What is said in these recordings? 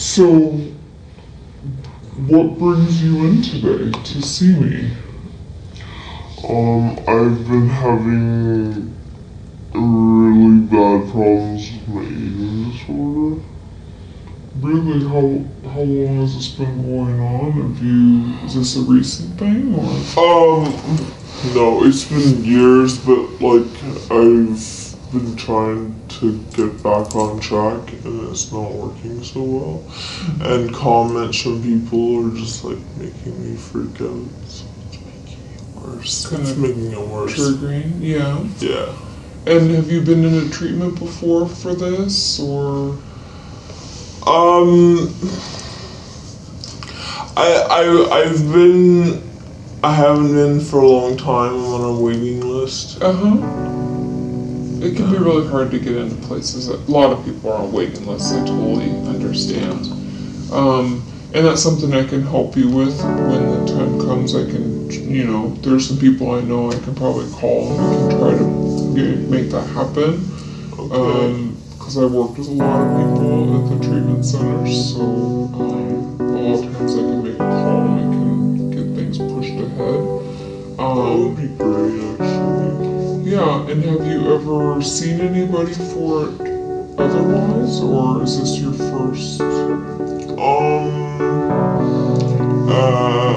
So, what brings you in today to see me? Um, I've been having really bad problems with my eating disorder. Really, how how long has this been going on? Have you is this a recent thing or? Um, no, it's been years, but like I've been trying to get back on track and it's not working so well. And comments from people are just like making me freak out. So it's making it worse. Kind it's making it worse. Triggering, yeah. Yeah. And have you been in a treatment before for this or? Um, I I I've been I haven't been for a long time. I'm on a waiting list. Uh huh. It can be really hard to get into places. That a lot of people aren't waiting unless they totally understand. Um, and that's something I can help you with when the time comes. I can, you know, there's some people I know I can probably call and we can try to get, make that happen. Okay. Because I worked with a lot of people at the treatment centers, so um, a lot of times I can make a call and I can get things pushed ahead. that would Um, be great, actually. Yeah, and have you ever seen anybody for it otherwise, or is this your first? Um. Uh.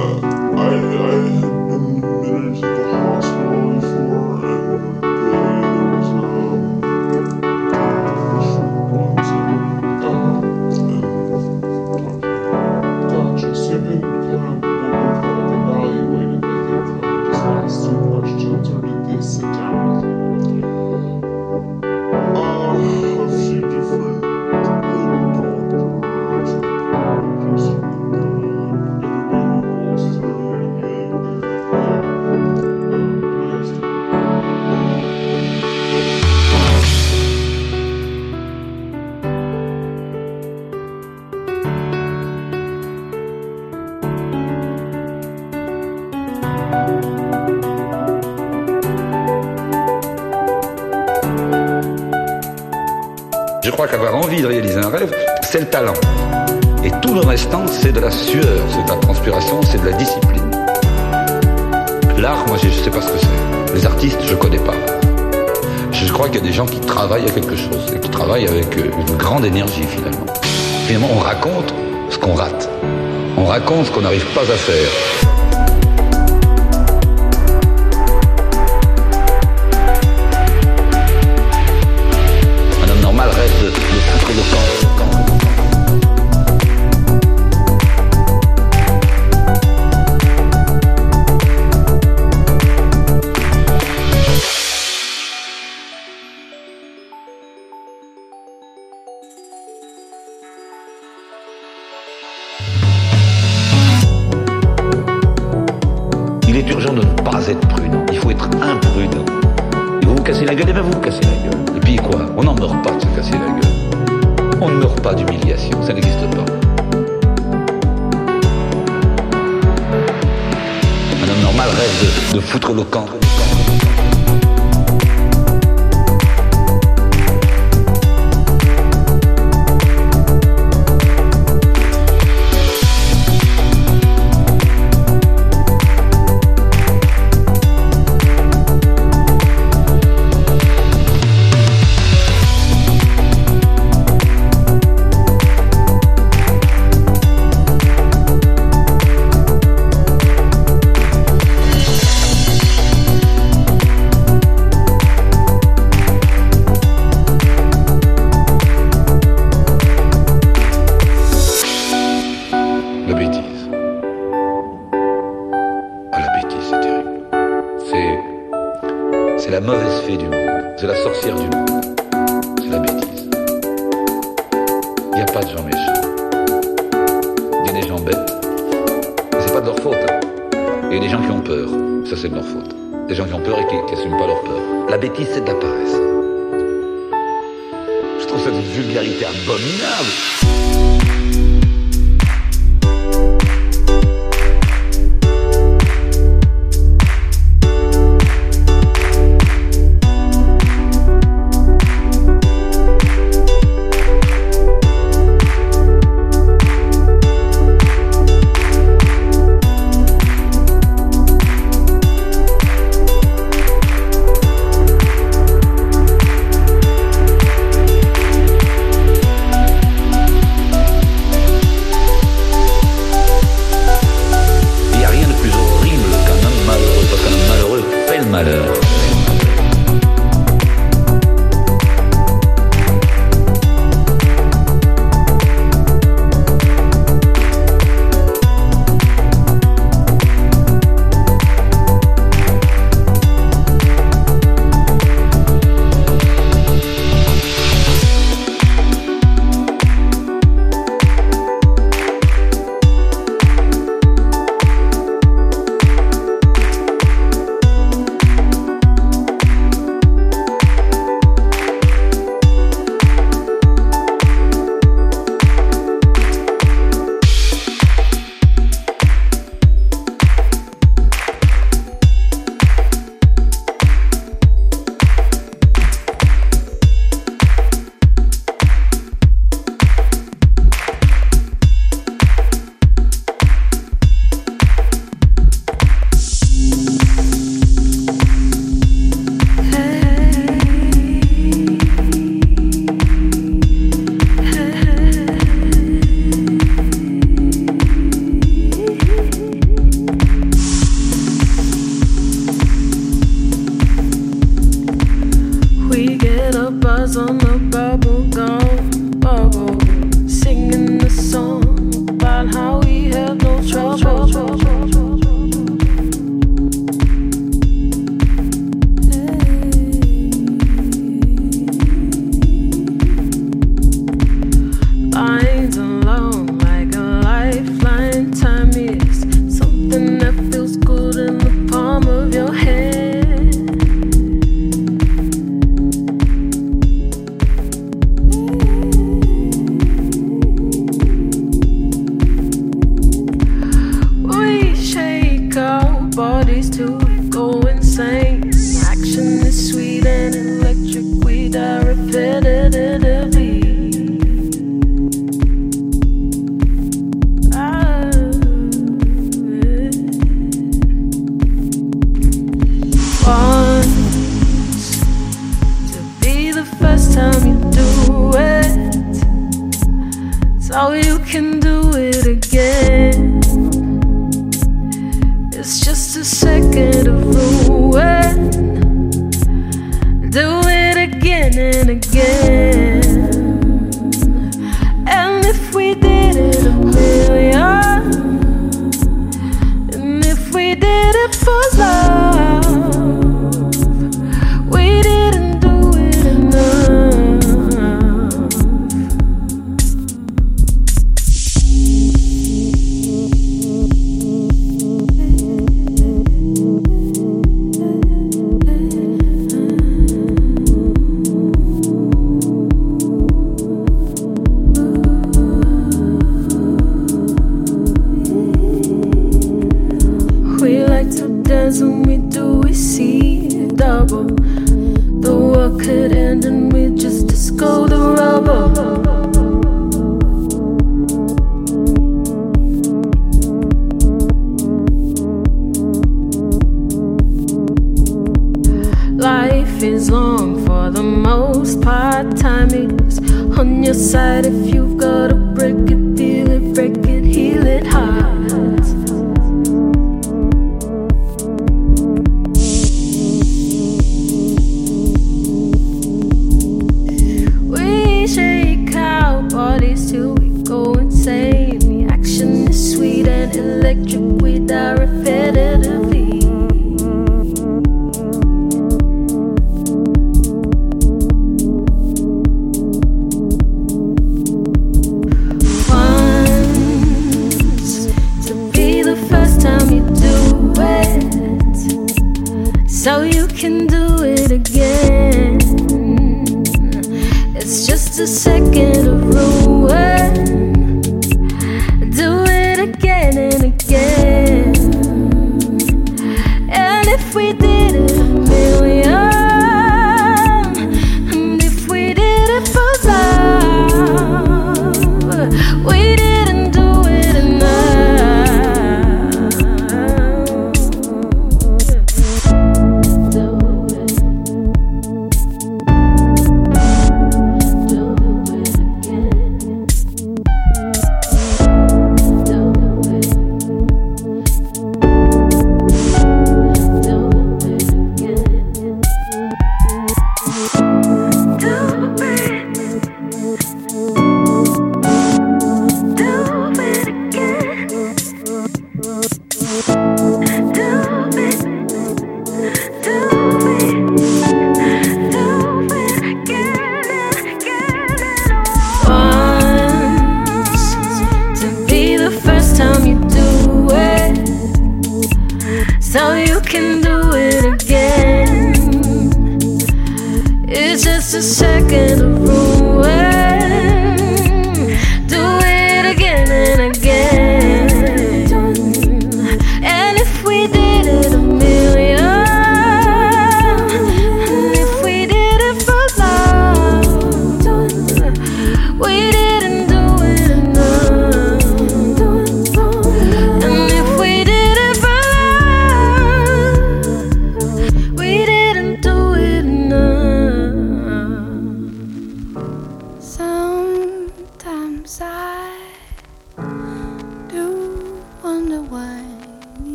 De réaliser un rêve, c'est le talent. Et tout le restant, c'est de la sueur, c'est de la transpiration, c'est de la discipline. L'art, moi, je ne sais pas ce que c'est. Les artistes, je ne connais pas. Je crois qu'il y a des gens qui travaillent à quelque chose, et qui travaillent avec euh, une grande énergie, finalement. Finalement, on raconte ce qu'on rate. On raconte ce qu'on n'arrive pas à faire. A second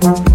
Thank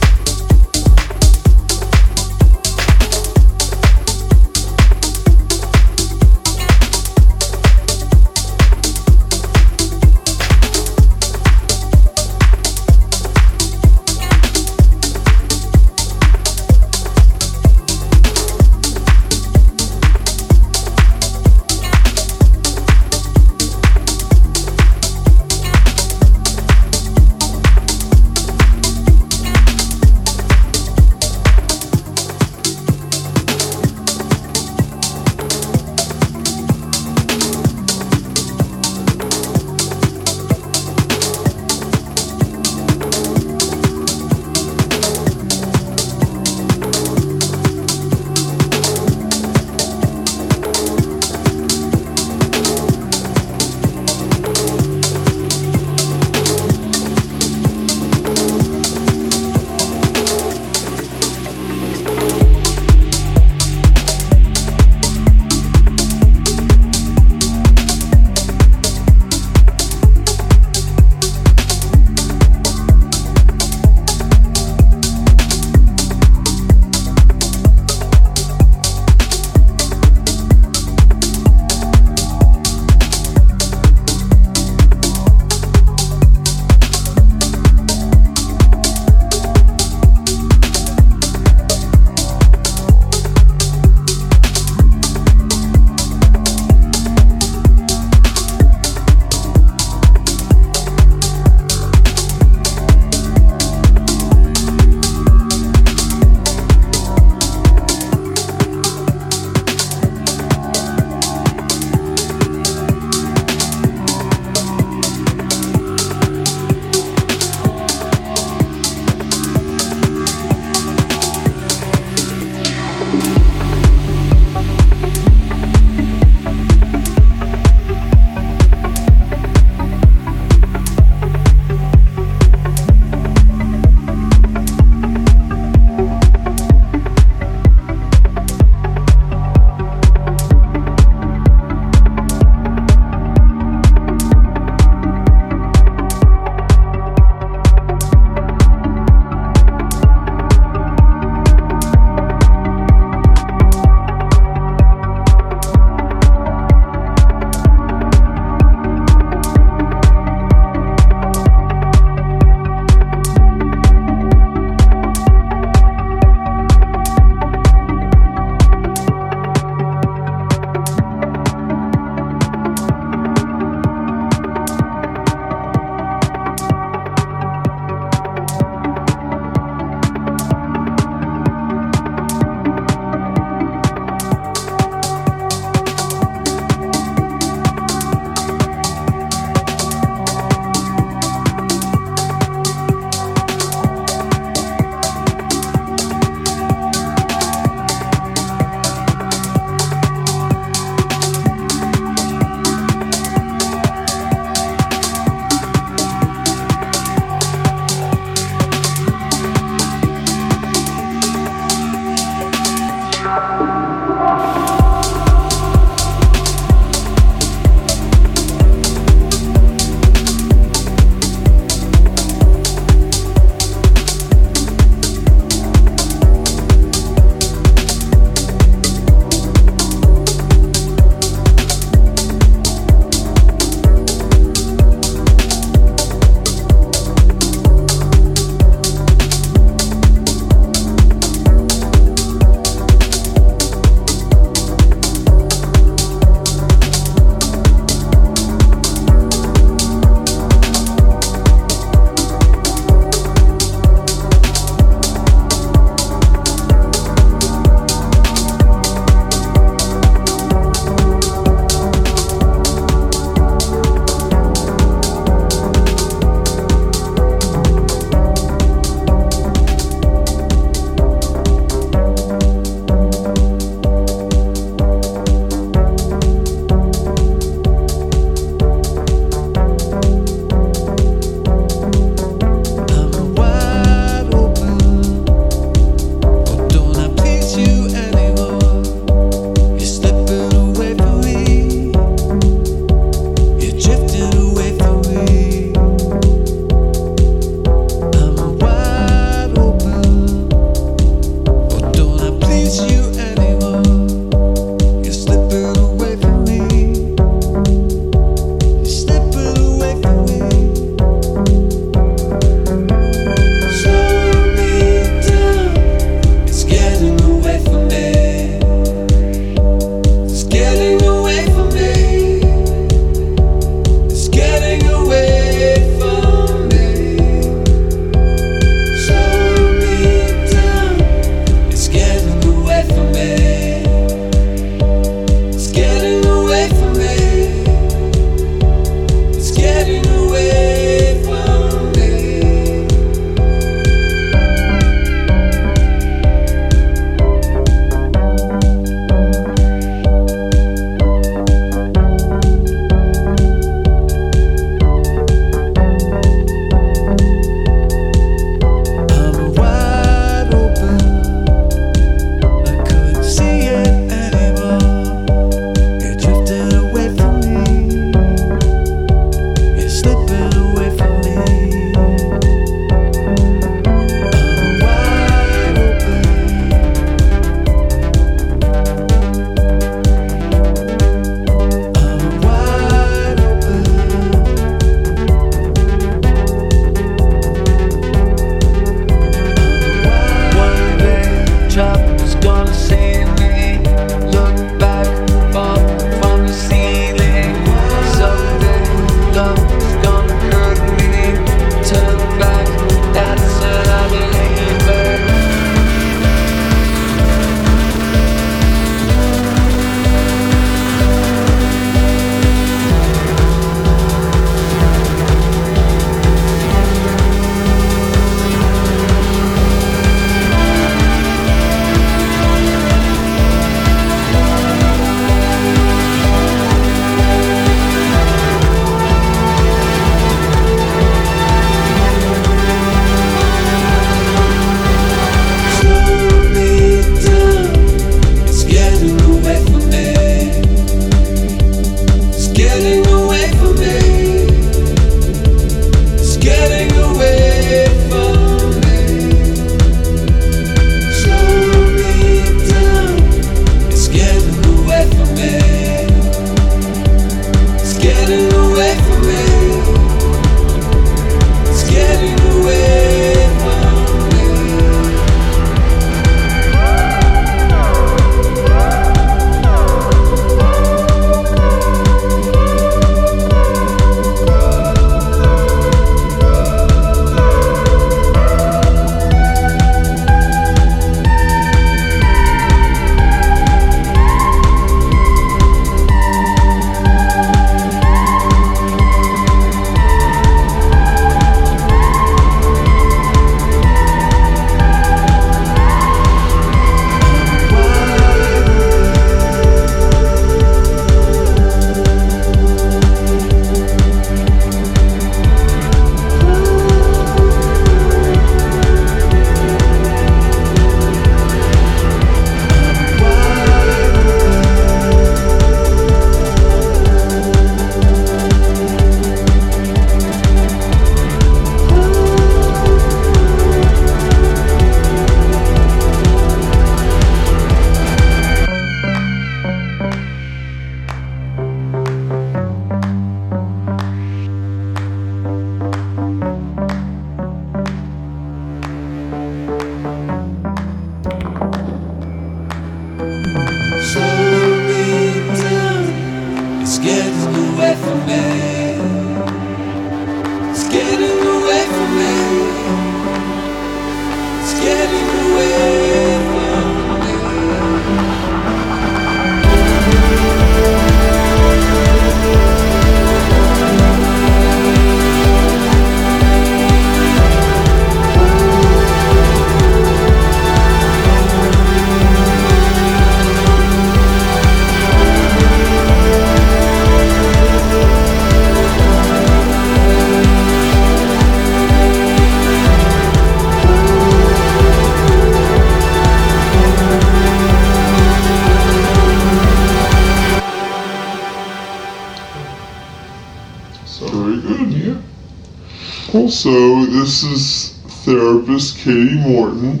Also, this is therapist Katie Morton,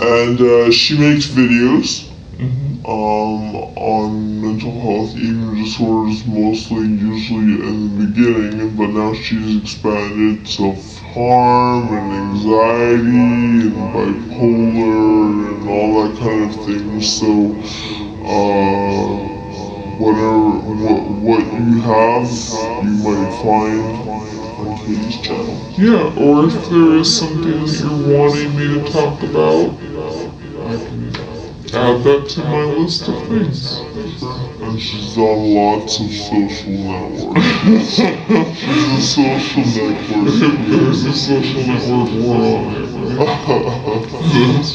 and uh, she makes videos um, on mental health, eating disorders, mostly usually in the beginning, but now she's expanded self harm and anxiety and bipolar and all that kind of thing. So, uh, whatever what, what you have, you might find channel. Yeah, or if there is something that you're wanting me to talk about, I can add that to my list of things. And she's on lots of social networks. she's a social network. There's a social network we're on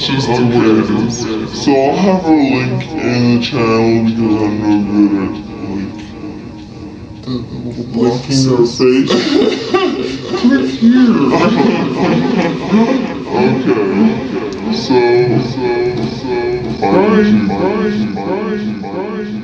just the way it is. So I'll have her link in the channel because I'm no good at licking her boxes. face. Click here. okay. So so so Bye, bye bye, bye, bye, bye.